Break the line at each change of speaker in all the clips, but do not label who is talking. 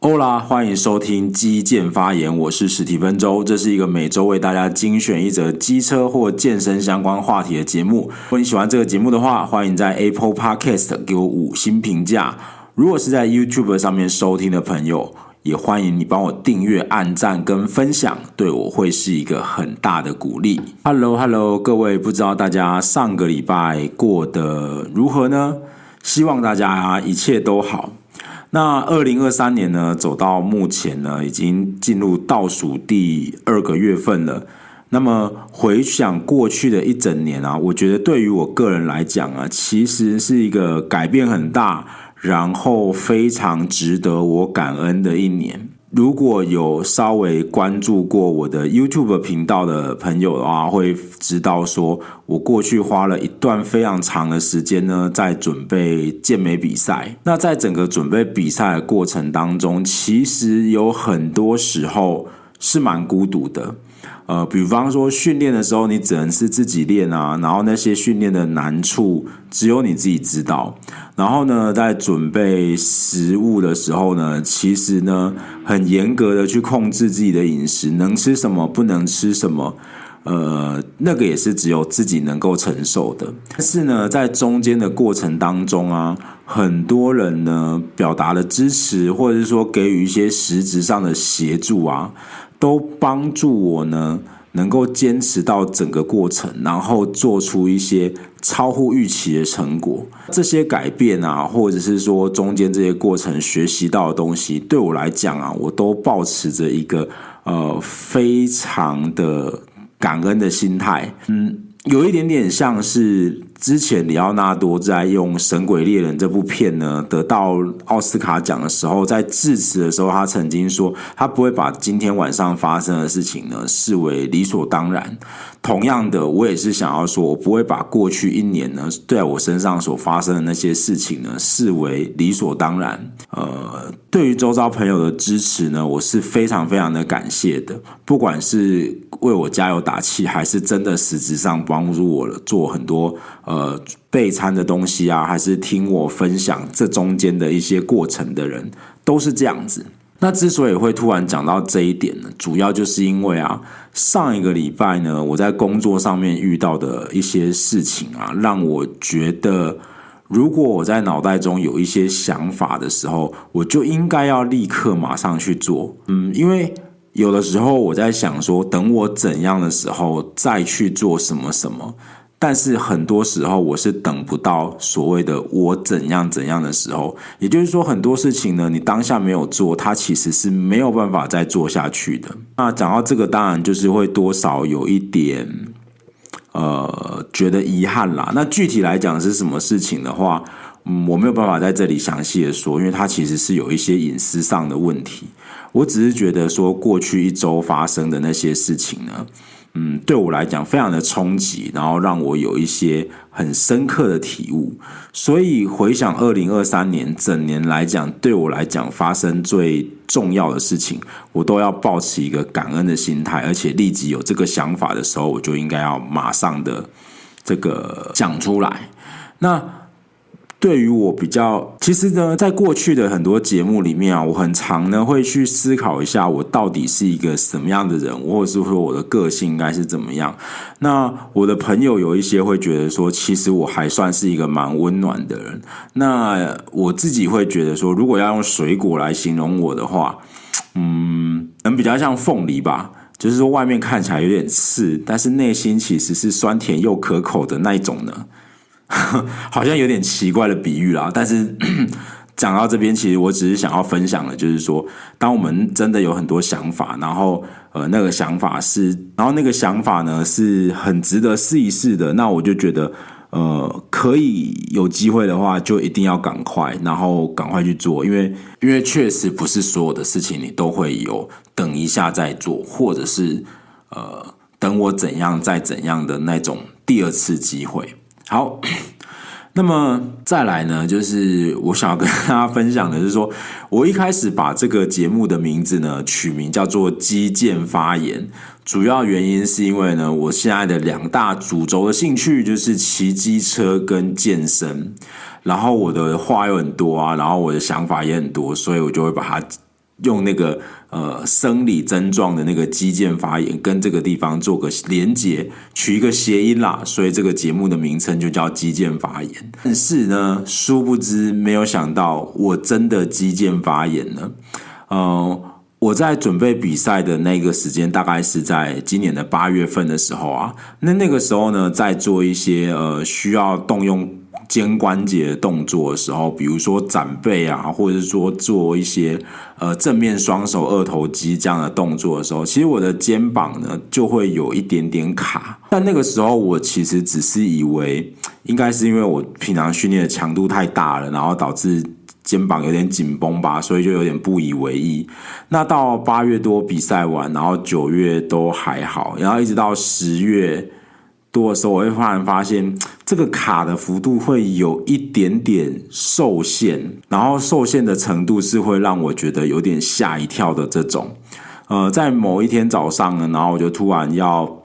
欧啦，欢迎收听基建发言，我是史蒂芬周，这是一个每周为大家精选一则机车或健身相关话题的节目。如果你喜欢这个节目的话，欢迎在 Apple Podcast 给我五星评价。如果是在 YouTube 上面收听的朋友，也欢迎你帮我订阅、按赞跟分享，对我会是一个很大的鼓励。Hello，Hello，各位，不知道大家上个礼拜过得如何呢？希望大家一切都好。那二零二三年呢，走到目前呢，已经进入倒数第二个月份了。那么回想过去的一整年啊，我觉得对于我个人来讲啊，其实是一个改变很大，然后非常值得我感恩的一年。如果有稍微关注过我的 YouTube 频道的朋友的话，会知道说我过去花了一段非常长的时间呢，在准备健美比赛。那在整个准备比赛的过程当中，其实有很多时候是蛮孤独的。呃，比方说训练的时候，你只能是自己练啊，然后那些训练的难处只有你自己知道。然后呢，在准备食物的时候呢，其实呢，很严格的去控制自己的饮食，能吃什么，不能吃什么，呃，那个也是只有自己能够承受的。但是呢，在中间的过程当中啊，很多人呢表达了支持，或者是说给予一些实质上的协助啊。都帮助我呢，能够坚持到整个过程，然后做出一些超乎预期的成果。这些改变啊，或者是说中间这些过程学习到的东西，对我来讲啊，我都抱持着一个呃非常的感恩的心态。嗯，有一点点像是。之前李奥纳多在用《神鬼猎人》这部片呢，得到奥斯卡奖的时候，在致辞的时候，他曾经说，他不会把今天晚上发生的事情呢视为理所当然。同样的，我也是想要说，我不会把过去一年呢，在我身上所发生的那些事情呢，视为理所当然。呃，对于周遭朋友的支持呢，我是非常非常的感谢的，不管是为我加油打气，还是真的实质上帮助我做很多。呃，备餐的东西啊，还是听我分享这中间的一些过程的人，都是这样子。那之所以会突然讲到这一点呢，主要就是因为啊，上一个礼拜呢，我在工作上面遇到的一些事情啊，让我觉得，如果我在脑袋中有一些想法的时候，我就应该要立刻马上去做。嗯，因为有的时候我在想说，等我怎样的时候再去做什么什么。但是很多时候我是等不到所谓的我怎样怎样的时候，也就是说很多事情呢，你当下没有做，它其实是没有办法再做下去的。那讲到这个，当然就是会多少有一点，呃，觉得遗憾啦。那具体来讲是什么事情的话，嗯，我没有办法在这里详细的说，因为它其实是有一些隐私上的问题。我只是觉得说过去一周发生的那些事情呢。嗯，对我来讲非常的冲击，然后让我有一些很深刻的体悟。所以回想二零二三年整年来讲，对我来讲发生最重要的事情，我都要抱持一个感恩的心态，而且立即有这个想法的时候，我就应该要马上的这个讲出来。那。对于我比较，其实呢，在过去的很多节目里面啊，我很常呢会去思考一下，我到底是一个什么样的人，或者是说我的个性应该是怎么样。那我的朋友有一些会觉得说，其实我还算是一个蛮温暖的人。那我自己会觉得说，如果要用水果来形容我的话，嗯，能比较像凤梨吧，就是说外面看起来有点刺，但是内心其实是酸甜又可口的那一种呢。好像有点奇怪的比喻啦，但是 讲到这边，其实我只是想要分享的，就是说，当我们真的有很多想法，然后呃，那个想法是，然后那个想法呢是很值得试一试的，那我就觉得，呃，可以有机会的话，就一定要赶快，然后赶快去做，因为因为确实不是所有的事情你都会有等一下再做，或者是呃，等我怎样再怎样的那种第二次机会。好，那么再来呢，就是我想要跟大家分享的是说，我一开始把这个节目的名字呢取名叫做“基建发言”，主要原因是因为呢，我现在的两大主轴的兴趣就是骑机车跟健身，然后我的话又很多啊，然后我的想法也很多，所以我就会把它。用那个呃生理症状的那个肌腱发炎跟这个地方做个连结，取一个谐音啦，所以这个节目的名称就叫肌腱发炎。但是呢，殊不知没有想到我真的肌腱发炎了。呃，我在准备比赛的那个时间，大概是在今年的八月份的时候啊。那那个时候呢，在做一些呃需要动用。肩关节的动作的时候，比如说展背啊，或者是说做一些呃正面双手二头肌这样的动作的时候，其实我的肩膀呢就会有一点点卡。但那个时候我其实只是以为，应该是因为我平常训练的强度太大了，然后导致肩膀有点紧绷吧，所以就有点不以为意。那到八月多比赛完，然后九月都还好，然后一直到十月。多的时候，我会突然发现这个卡的幅度会有一点点受限，然后受限的程度是会让我觉得有点吓一跳的这种。呃，在某一天早上呢，然后我就突然要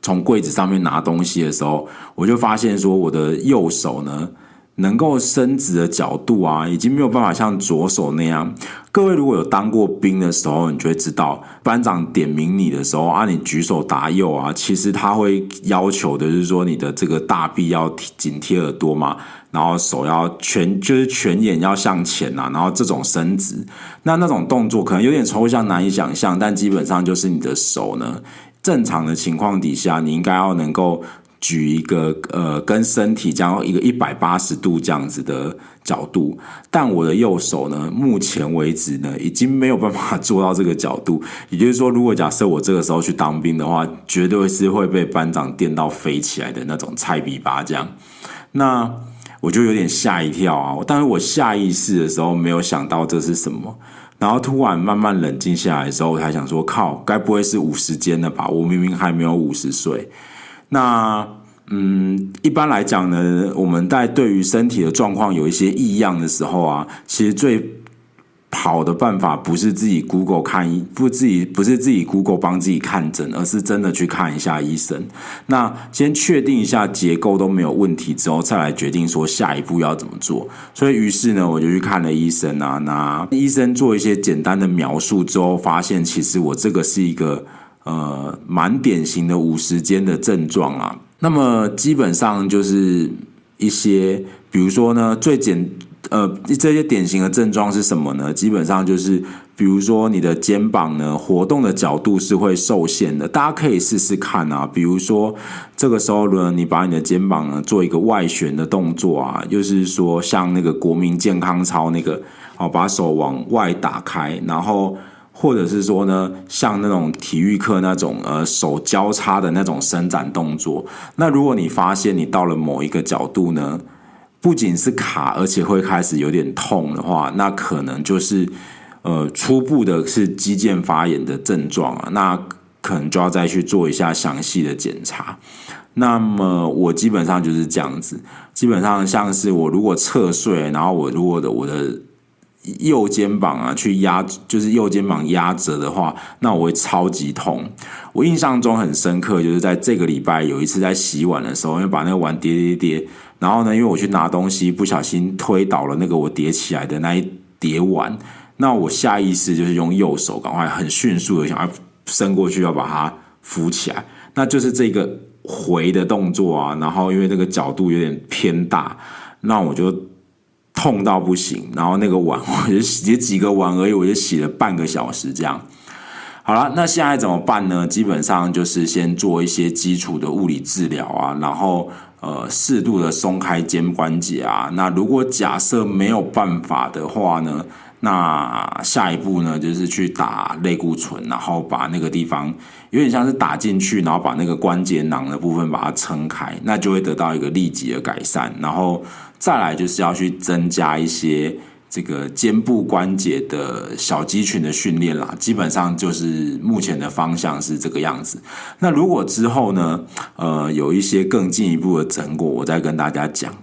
从柜子上面拿东西的时候，我就发现说我的右手呢。能够伸直的角度啊，已经没有办法像左手那样。各位如果有当过兵的时候，你就会知道，班长点名你的时候啊，你举手答右啊，其实他会要求的就是说你的这个大臂要紧贴耳朵嘛，然后手要全就是全眼要向前啊，然后这种伸直，那那种动作可能有点抽象难以想象，但基本上就是你的手呢，正常的情况底下，你应该要能够。举一个呃，跟身体这样一个一百八十度这样子的角度，但我的右手呢，目前为止呢，已经没有办法做到这个角度。也就是说，如果假设我这个时候去当兵的话，绝对是会被班长电到飞起来的那种菜逼巴这样。那我就有点吓一跳啊！但是我下意识的时候没有想到这是什么，然后突然慢慢冷静下来的时候，我才想说：靠，该不会是五十肩了吧？我明明还没有五十岁。那嗯，一般来讲呢，我们在对于身体的状况有一些异样的时候啊，其实最好的办法不是自己 Google 看，不自己不是自己 Google 帮自己看诊，而是真的去看一下医生。那先确定一下结构都没有问题之后，再来决定说下一步要怎么做。所以于是呢，我就去看了医生啊。那医生做一些简单的描述之后，发现其实我这个是一个。呃，蛮典型的五十肩的症状啊。那么基本上就是一些，比如说呢，最简呃这些典型的症状是什么呢？基本上就是，比如说你的肩膀呢，活动的角度是会受限的。大家可以试试看啊。比如说这个时候呢，你把你的肩膀呢做一个外旋的动作啊，就是说像那个国民健康操那个，好，把手往外打开，然后。或者是说呢，像那种体育课那种呃手交叉的那种伸展动作。那如果你发现你到了某一个角度呢，不仅是卡，而且会开始有点痛的话，那可能就是呃初步的是肌腱发炎的症状啊。那可能就要再去做一下详细的检查。那么我基本上就是这样子，基本上像是我如果侧睡，然后我如果的我的。右肩膀啊，去压就是右肩膀压着的话，那我会超级痛。我印象中很深刻，就是在这个礼拜有一次在洗碗的时候，因为把那个碗叠叠叠，然后呢，因为我去拿东西不小心推倒了那个我叠起来的那一叠碗，那我下意识就是用右手赶快很迅速的想要伸过去要把它扶起来，那就是这个回的动作啊。然后因为这个角度有点偏大，那我就。痛到不行，然后那个碗 我就洗几个碗而已，我就洗了半个小时这样。好了，那现在怎么办呢？基本上就是先做一些基础的物理治疗啊，然后呃适度的松开肩关节啊。那如果假设没有办法的话呢，那下一步呢就是去打类固醇，然后把那个地方有点像是打进去，然后把那个关节囊的部分把它撑开，那就会得到一个立即的改善，然后。再来就是要去增加一些这个肩部关节的小肌群的训练啦，基本上就是目前的方向是这个样子。那如果之后呢，呃，有一些更进一步的成果，我再跟大家讲。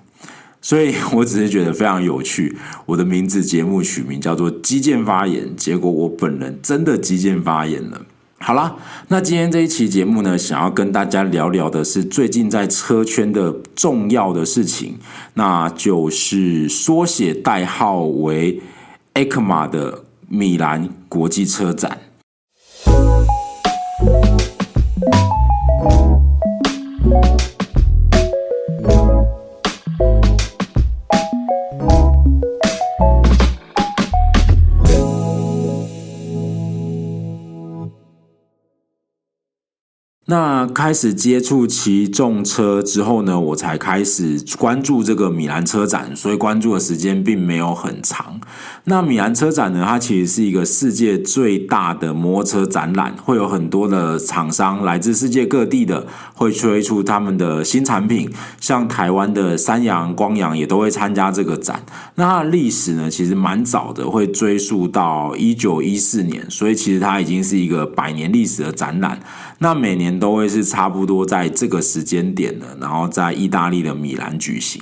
所以我只是觉得非常有趣。我的名字节目取名叫做“肌健发言”，结果我本人真的肌健发言了。好啦，那今天这一期节目呢，想要跟大家聊聊的是最近在车圈的重要的事情，那就是缩写代号为 ECMA 的米兰国际车展。开始接触骑重车之后呢，我才开始关注这个米兰车展，所以关注的时间并没有很长。那米兰车展呢，它其实是一个世界最大的摩托车展览，会有很多的厂商来自世界各地的，会推出他们的新产品，像台湾的三阳、光阳也都会参加这个展。那它的历史呢，其实蛮早的，会追溯到一九一四年，所以其实它已经是一个百年历史的展览。那每年都会是差不多在这个时间点的，然后在意大利的米兰举行，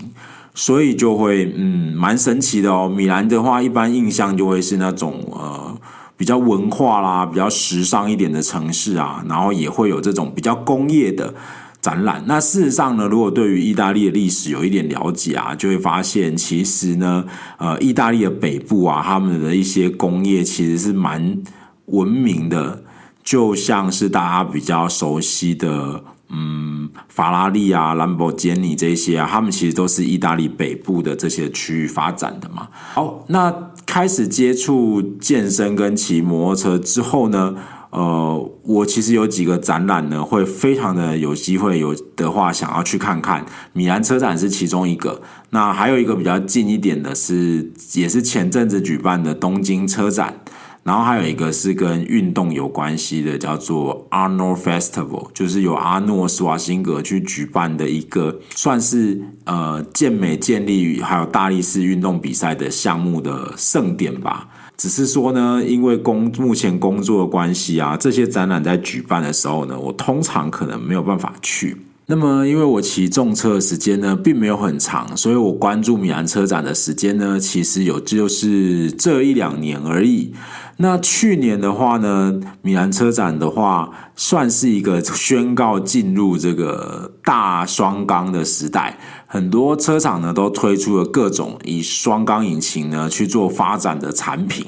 所以就会嗯蛮神奇的哦。米兰的话，一般印象就会是那种呃比较文化啦、比较时尚一点的城市啊，然后也会有这种比较工业的展览。那事实上呢，如果对于意大利的历史有一点了解啊，就会发现其实呢，呃，意大利的北部啊，他们的一些工业其实是蛮文明的。就像是大家比较熟悉的，嗯，法拉利啊、兰博基尼这些啊，他们其实都是意大利北部的这些区域发展的嘛。好，那开始接触健身跟骑摩托车之后呢，呃，我其实有几个展览呢，会非常的有机会有的话想要去看看。米兰车展是其中一个，那还有一个比较近一点的是，也是前阵子举办的东京车展。然后还有一个是跟运动有关系的，叫做 Arnold Festival，就是由阿诺施瓦辛格去举办的一个，算是呃健美、健力与还有大力士运动比赛的项目的盛典吧。只是说呢，因为工目前工作的关系啊，这些展览在举办的时候呢，我通常可能没有办法去。那么，因为我骑重车的时间呢，并没有很长，所以我关注米兰车展的时间呢，其实有就是这一两年而已。那去年的话呢，米兰车展的话，算是一个宣告进入这个大双缸的时代，很多车厂呢都推出了各种以双缸引擎呢去做发展的产品。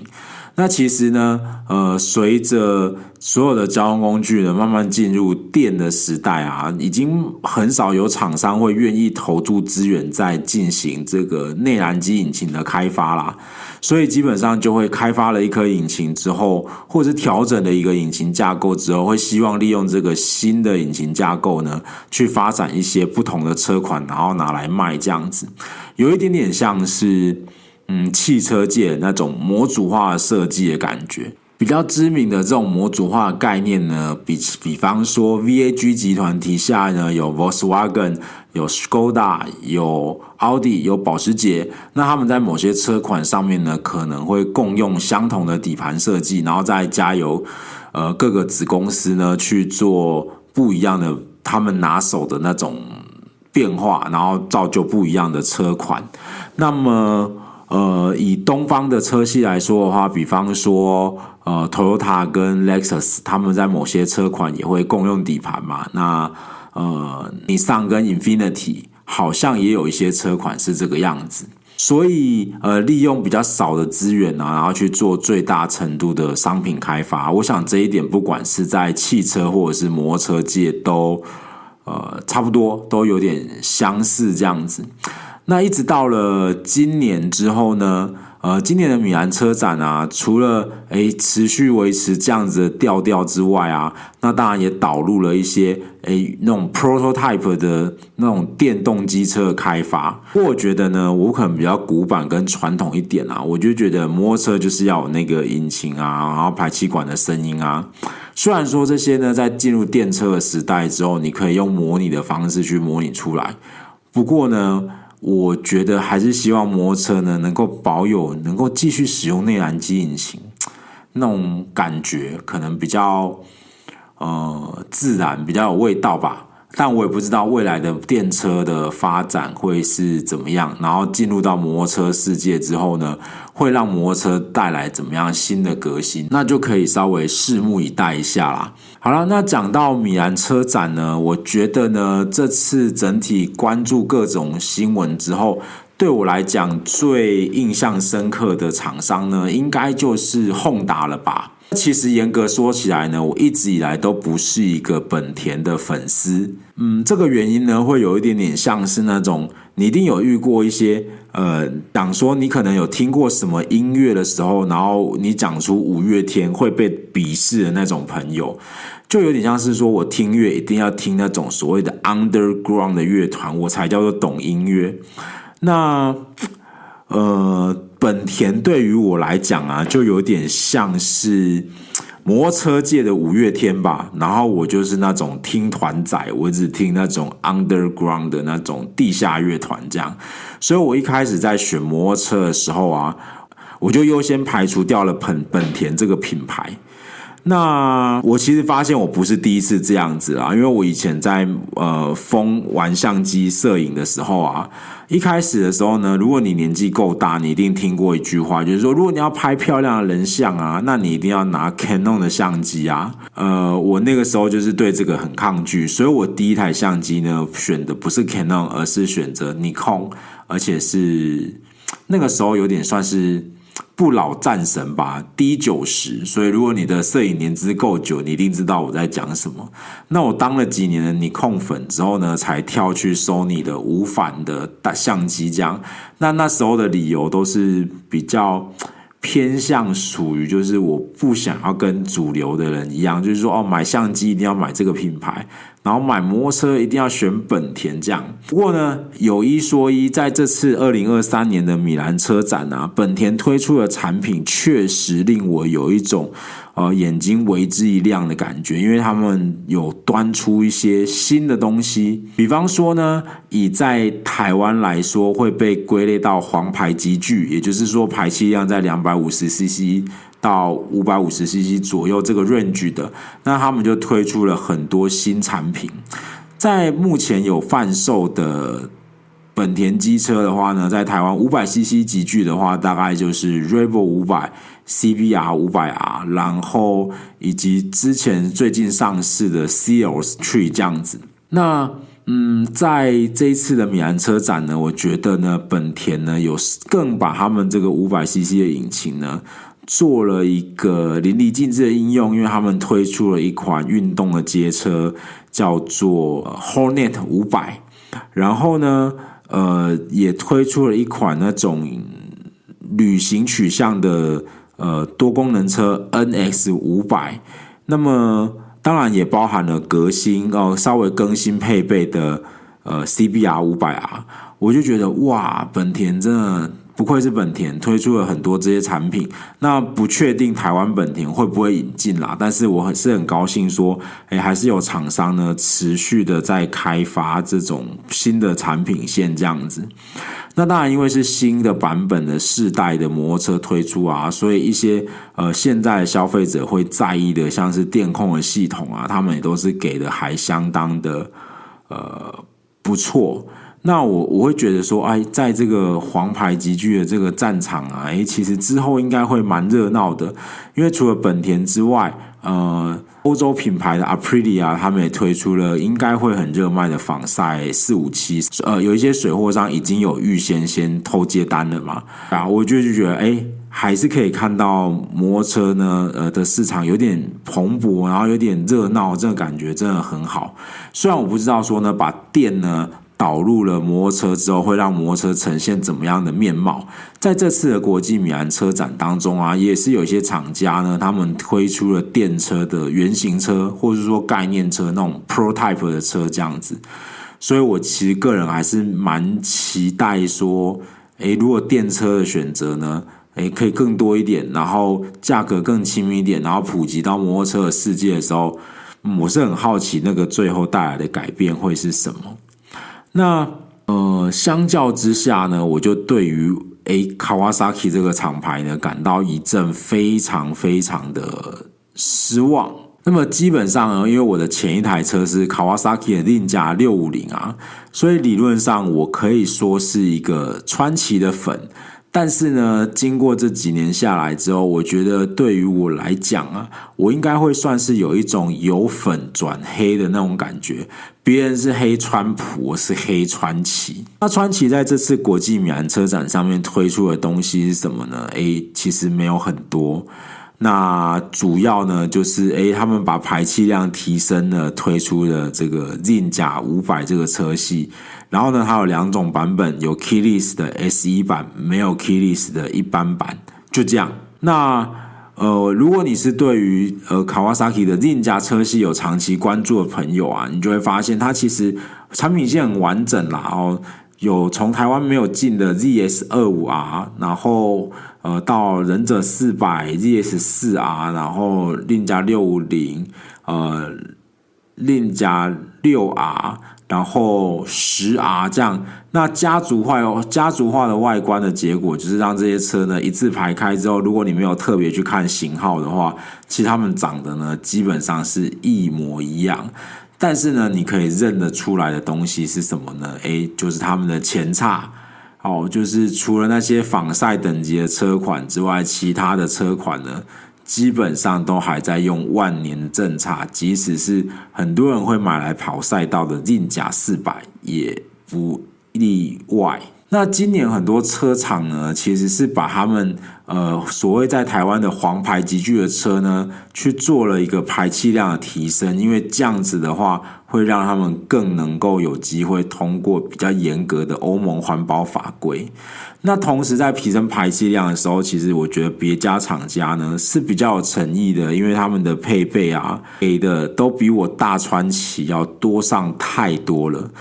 那其实呢，呃，随着所有的交通工具呢慢慢进入电的时代啊，已经很少有厂商会愿意投注资源在进行这个内燃机引擎的开发啦。所以基本上就会开发了一颗引擎之后，或者是调整了一个引擎架构之后，会希望利用这个新的引擎架构呢，去发展一些不同的车款，然后拿来卖这样子，有一点点像是。嗯，汽车界那种模组化设计的感觉，比较知名的这种模组化概念呢，比比方说 VAG 集团旗下呢有 Volkswagen、有 Skoda、有奥迪、有保时捷，那他们在某些车款上面呢，可能会共用相同的底盘设计，然后再加由呃各个子公司呢去做不一样的他们拿手的那种变化，然后造就不一样的车款，那么。呃，以东方的车系来说的话，比方说，呃，Toyota 跟 Lexus，他们在某些车款也会共用底盘嘛。那呃，Nissan 跟 Infinity 好像也有一些车款是这个样子。所以，呃，利用比较少的资源啊，然后去做最大程度的商品开发。我想这一点，不管是在汽车或者是摩托车界都，都呃差不多，都有点相似这样子。那一直到了今年之后呢，呃，今年的米兰车展啊，除了诶持续维持这样子的调调之外啊，那当然也导入了一些诶那种 prototype 的那种电动机车的开发。不过我觉得呢，我可能比较古板跟传统一点啊，我就觉得摩托车就是要有那个引擎啊，然后排气管的声音啊。虽然说这些呢，在进入电车的时代之后，你可以用模拟的方式去模拟出来，不过呢。我觉得还是希望摩托车呢能够保有，能够继续使用内燃机引擎，那种感觉可能比较呃自然，比较有味道吧。但我也不知道未来的电车的发展会是怎么样。然后进入到摩托车世界之后呢，会让摩托车带来怎么样新的革新？那就可以稍微拭目以待一下啦。好了，那讲到米兰车展呢，我觉得呢，这次整体关注各种新闻之后，对我来讲最印象深刻的厂商呢，应该就是宏达了吧。其实严格说起来呢，我一直以来都不是一个本田的粉丝。嗯，这个原因呢，会有一点点像是那种你一定有遇过一些呃，讲说你可能有听过什么音乐的时候，然后你讲出五月天会被鄙视的那种朋友，就有点像是说我听乐一定要听那种所谓的 underground 的乐团，我才叫做懂音乐。那呃。本田对于我来讲啊，就有点像是摩托车界的五月天吧。然后我就是那种听团仔，我只听那种 underground 的那种地下乐团这样。所以我一开始在选摩托车的时候啊，我就优先排除掉了本本田这个品牌。那我其实发现我不是第一次这样子啦，因为我以前在呃疯玩相机摄影的时候啊，一开始的时候呢，如果你年纪够大，你一定听过一句话，就是说如果你要拍漂亮的人像啊，那你一定要拿 Canon 的相机啊。呃，我那个时候就是对这个很抗拒，所以我第一台相机呢选的不是 Canon，而是选择 Nikon，而且是那个时候有点算是。不老战神吧低九十。所以如果你的摄影年资够久，你一定知道我在讲什么。那我当了几年的你控粉之后呢，才跳去收你的无反的大相机这样。那那时候的理由都是比较。偏向属于就是我不想要跟主流的人一样，就是说哦，买相机一定要买这个品牌，然后买摩托车一定要选本田这样。不过呢，有一说一，在这次二零二三年的米兰车展啊，本田推出的产品确实令我有一种。呃，眼睛为之一亮的感觉，因为他们有端出一些新的东西，比方说呢，以在台湾来说会被归类到黄牌级距，也就是说排气量在两百五十 CC 到五百五十 CC 左右这个 range 的，那他们就推出了很多新产品，在目前有贩售的。本田机车的话呢，在台湾五百 CC 级距的话，大概就是 Revo 五百、CBR 五百 R，然后以及之前最近上市的 Ceos Tree 这样子。那嗯，在这一次的米兰车展呢，我觉得呢，本田呢有更把他们这个五百 CC 的引擎呢做了一个淋漓尽致的应用，因为他们推出了一款运动的街车，叫做 Hornet 五百，然后呢。呃，也推出了一款那种旅行取向的呃多功能车 NX 五百，那么当然也包含了革新哦，稍微更新配备的呃 CBR 五百啊我就觉得哇，本田真的。不愧是本田，推出了很多这些产品。那不确定台湾本田会不会引进啦，但是我很是很高兴说，哎，还是有厂商呢持续的在开发这种新的产品线这样子。那当然，因为是新的版本的世代的摩托车推出啊，所以一些呃现在的消费者会在意的，像是电控的系统啊，他们也都是给的还相当的呃不错。那我我会觉得说，哎，在这个黄牌级距的这个战场啊，哎，其实之后应该会蛮热闹的，因为除了本田之外，呃，欧洲品牌的 Aprilia 他们也推出了应该会很热卖的仿赛四五七，呃，有一些水货商已经有预先先偷接单了嘛，啊，我就就觉得，哎，还是可以看到摩托车呢，呃的市场有点蓬勃，然后有点热闹，这个感觉真的很好。虽然我不知道说呢，把电呢。导入了摩托车之后，会让摩托车呈现怎么样的面貌？在这次的国际米兰车展当中啊，也是有一些厂家呢，他们推出了电车的原型车，或者说概念车那种 prototype 的车这样子。所以我其实个人还是蛮期待说，诶，如果电车的选择呢，诶，可以更多一点，然后价格更亲民一点，然后普及到摩托车的世界的时候，我是很好奇那个最后带来的改变会是什么。那呃，相较之下呢，我就对于诶，Kawasaki 这个厂牌呢，感到一阵非常非常的失望。那么基本上呢，因为我的前一台车是卡瓦萨 k 的另加六五零啊，所以理论上我可以说是一个川崎的粉。但是呢，经过这几年下来之后，我觉得对于我来讲啊，我应该会算是有一种由粉转黑的那种感觉。别人是黑川普，我是黑川崎。那川崎在这次国际米兰车展上面推出的东西是什么呢？诶，其实没有很多。那主要呢，就是诶，他们把排气量提升了，推出了这个 Ninja 500这个车系。然后呢，它有两种版本，有 Keyless 的 SE 版，没有 Keyless 的一般版，就这样。那呃，如果你是对于呃 Kawasaki 的 Ninja 车系有长期关注的朋友啊，你就会发现它其实产品线很完整啦。然后有从台湾没有进的 ZS 二五 R，然后呃到忍者四百 ZS 四 R，然后另加六五零，呃另加六 R。然后十 R 这样，那家族化哦，家族化的外观的结果就是让这些车呢一字排开之后，如果你没有特别去看型号的话，其实它们长得呢基本上是一模一样。但是呢，你可以认得出来的东西是什么呢？诶，就是他们的前叉哦，就是除了那些仿赛等级的车款之外，其他的车款呢，基本上都还在用万年正叉，即使是很多人会买来跑赛道的 Ninja 400也不例外。那今年很多车厂呢，其实是把他们呃所谓在台湾的黄牌级距的车呢，去做了一个排气量的提升，因为这样子的话，会让他们更能够有机会通过比较严格的欧盟环保法规。那同时在提升排气量的时候，其实我觉得别家厂家呢是比较有诚意的，因为他们的配备啊给的都比我大川崎要多上太多了。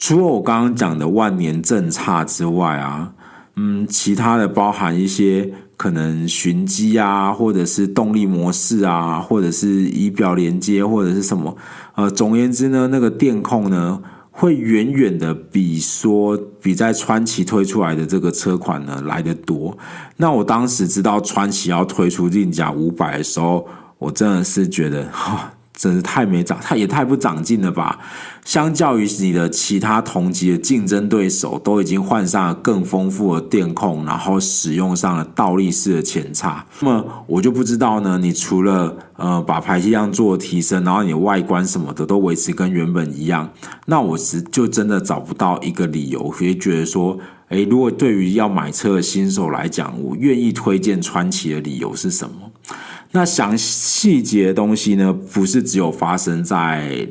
除了我刚刚讲的万年正差之外啊，嗯，其他的包含一些可能循迹啊，或者是动力模式啊，或者是仪表连接，或者是什么，呃，总而言之呢，那个电控呢，会远远的比说比在川崎推出来的这个车款呢来的多。那我当时知道川崎要推出定价五百的时候，我真的是觉得哈。真是太没长，太也太不长进了吧！相较于你的其他同级的竞争对手，都已经换上了更丰富的电控，然后使用上了倒立式的前叉。那么我就不知道呢，你除了呃把排气量做提升，然后你的外观什么的都维持跟原本一样，那我是就真的找不到一个理由可以觉得说，诶，如果对于要买车的新手来讲，我愿意推荐川崎的理由是什么？那详细节的东西呢，不是只有发生在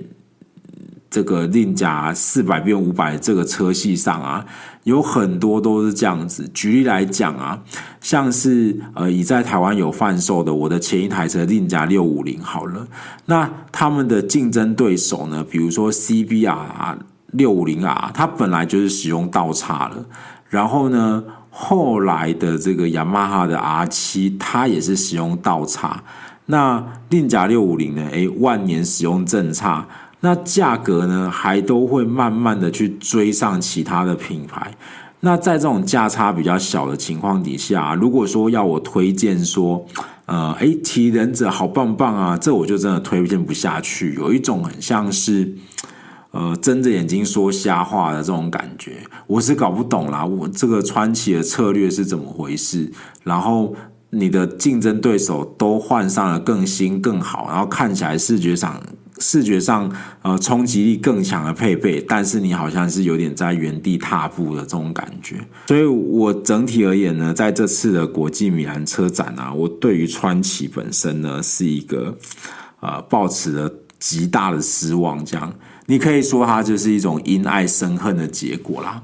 这个 Ninja 四百变五百这个车系上啊，有很多都是这样子。举例来讲啊，像是呃，已在台湾有贩售的我的前一台车 Ninja 六五零好了，那他们的竞争对手呢，比如说 CBR 六五零 R，它本来就是使用倒叉了，然后呢。后来的这个雅马哈的 R 七，它也是使用倒叉。那令甲六五零呢？诶，万年使用正叉。那价格呢，还都会慢慢的去追上其他的品牌。那在这种价差比较小的情况底下，如果说要我推荐说，呃，诶，骑忍者好棒棒啊，这我就真的推荐不下去。有一种很像是。呃，睁着眼睛说瞎话的这种感觉，我是搞不懂啦。我这个川崎的策略是怎么回事？然后你的竞争对手都换上了更新更好，然后看起来视觉上视觉上呃冲击力更强的配备，但是你好像是有点在原地踏步的这种感觉。所以我整体而言呢，在这次的国际米兰车展啊，我对于川崎本身呢是一个呃抱持了极大的失望，这样。你可以说它就是一种因爱生恨的结果啦。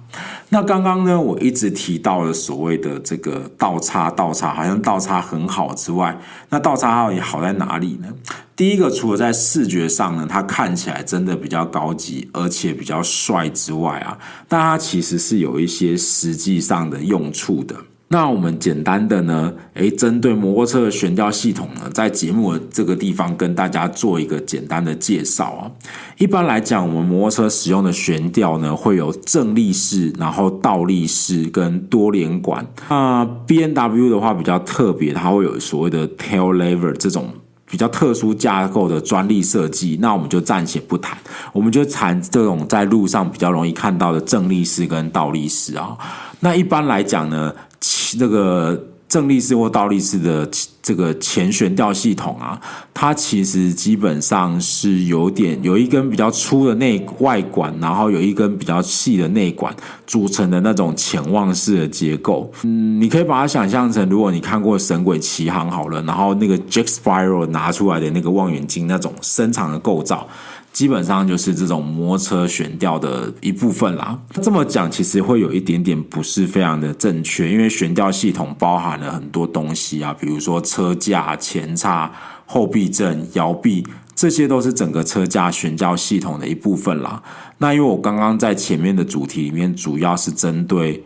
那刚刚呢，我一直提到了所谓的这个倒叉，倒叉好像倒叉很好之外，那倒叉到底好在哪里呢？第一个，除了在视觉上呢，它看起来真的比较高级，而且比较帅之外啊，但它其实是有一些实际上的用处的。那我们简单的呢，诶，针对摩托车的悬吊系统呢，在节目的这个地方跟大家做一个简单的介绍啊。一般来讲，我们摩托车使用的悬吊呢，会有正立式、然后倒立式跟多连管。那 B N W 的话比较特别，它会有所谓的 tail lever 这种比较特殊架构的专利设计，那我们就暂且不谈，我们就谈这种在路上比较容易看到的正立式跟倒立式啊。那一般来讲呢，这个。正立式或倒立式的这个前悬吊系统啊，它其实基本上是有点有一根比较粗的内外管，然后有一根比较细的内管组成的那种潜望式的结构。嗯，你可以把它想象成，如果你看过《神鬼奇航》好了，然后那个 Jack Sparrow 拿出来的那个望远镜那种伸长的构造。基本上就是这种摩托车悬吊的一部分啦。这么讲其实会有一点点不是非常的正确，因为悬吊系统包含了很多东西啊，比如说车架、前叉、后避震、摇臂，这些都是整个车架悬吊系统的一部分啦。那因为我刚刚在前面的主题里面主要是针对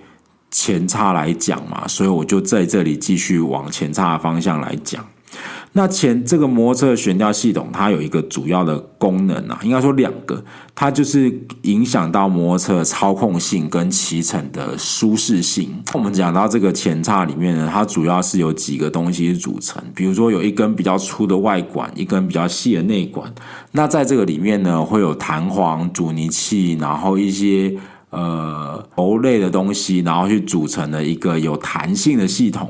前叉来讲嘛，所以我就在这里继续往前叉的方向来讲。那前这个摩托车的悬吊系统，它有一个主要的功能啊，应该说两个，它就是影响到摩托车的操控性跟骑乘的舒适性。我们讲到这个前叉里面呢，它主要是由几个东西组成，比如说有一根比较粗的外管，一根比较细的内管。那在这个里面呢，会有弹簧、阻尼器，然后一些。呃，轴类的东西，然后去组成了一个有弹性的系统。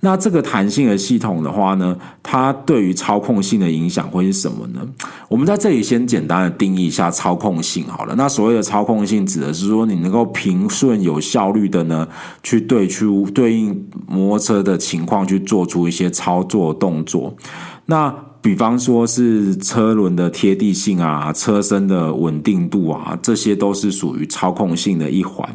那这个弹性的系统的话呢，它对于操控性的影响会是什么呢？我们在这里先简单的定义一下操控性好了。那所谓的操控性，指的是说你能够平顺有效率的呢，去对出对应摩托车的情况去做出一些操作动作。那比方说是车轮的贴地性啊，车身的稳定度啊，这些都是属于操控性的一环。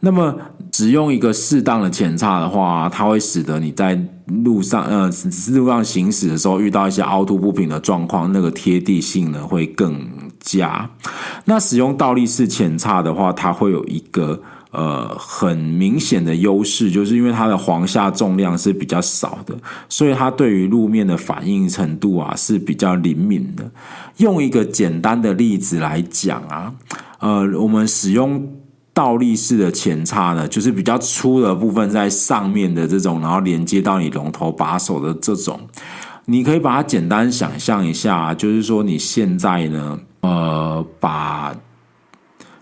那么使用一个适当的前叉的话，它会使得你在路上呃路上行驶的时候遇到一些凹凸不平的状况，那个贴地性呢会更佳。那使用倒立式前叉的话，它会有一个。呃，很明显的优势就是因为它的簧下重量是比较少的，所以它对于路面的反应程度啊是比较灵敏的。用一个简单的例子来讲啊，呃，我们使用倒立式的前叉呢，就是比较粗的部分在上面的这种，然后连接到你龙头把手的这种，你可以把它简单想象一下，就是说你现在呢，呃，把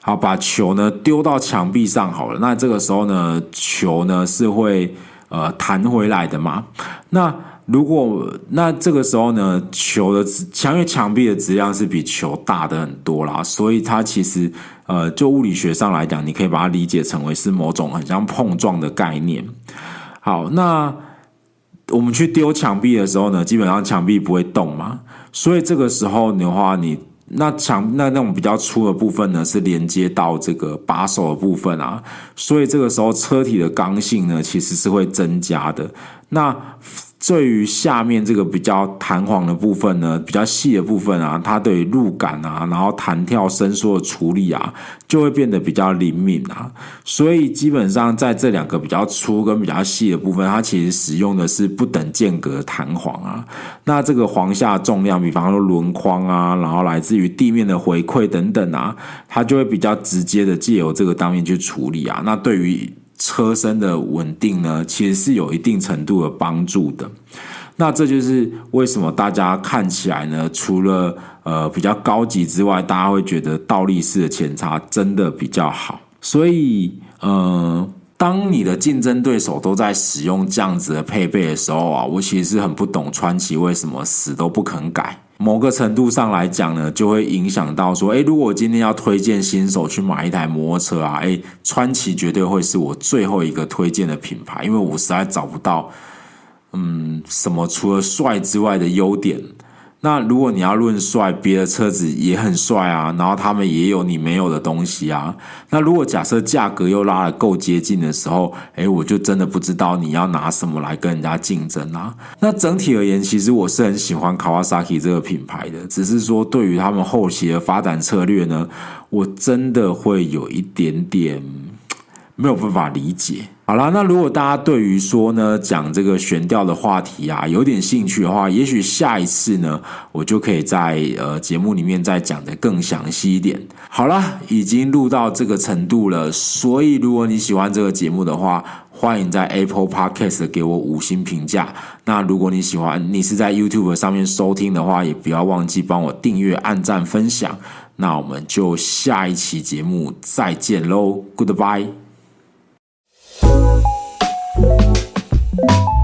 好，把球呢丢到墙壁上好了。那这个时候呢，球呢是会呃弹回来的嘛？那如果那这个时候呢，球的墙因为墙壁的质量是比球大的很多啦，所以它其实呃就物理学上来讲，你可以把它理解成为是某种很像碰撞的概念。好，那我们去丢墙壁的时候呢，基本上墙壁不会动嘛，所以这个时候的话，你。那墙那那种比较粗的部分呢，是连接到这个把手的部分啊，所以这个时候车体的刚性呢，其实是会增加的。那对于下面这个比较弹簧的部分呢，比较细的部分啊，它对于路感啊，然后弹跳伸缩的处理啊，就会变得比较灵敏啊。所以基本上在这两个比较粗跟比较细的部分，它其实使用的是不等间隔弹簧啊。那这个簧下重量，比方说轮框啊，然后来自于地面的回馈等等啊，它就会比较直接的借由这个当面去处理啊。那对于车身的稳定呢，其实是有一定程度的帮助的。那这就是为什么大家看起来呢，除了呃比较高级之外，大家会觉得倒立式的前叉真的比较好。所以，呃，当你的竞争对手都在使用这样子的配备的时候啊，我其实是很不懂川崎为什么死都不肯改。某个程度上来讲呢，就会影响到说，诶，如果我今天要推荐新手去买一台摩托车啊，诶，川崎绝对会是我最后一个推荐的品牌，因为我实在找不到，嗯，什么除了帅之外的优点。那如果你要论帅，别的车子也很帅啊，然后他们也有你没有的东西啊。那如果假设价格又拉得够接近的时候，诶，我就真的不知道你要拿什么来跟人家竞争啊。那整体而言，其实我是很喜欢 Kawasaki 这个品牌的，只是说对于他们后期的发展策略呢，我真的会有一点点没有办法理解。好啦，那如果大家对于说呢，讲这个悬吊的话题啊有点兴趣的话，也许下一次呢，我就可以在呃节目里面再讲得更详细一点。好啦，已经录到这个程度了，所以如果你喜欢这个节目的话，欢迎在 Apple Podcast 给我五星评价。那如果你喜欢，你是在 YouTube 上面收听的话，也不要忘记帮我订阅、按赞、分享。那我们就下一期节目再见喽，Goodbye。Música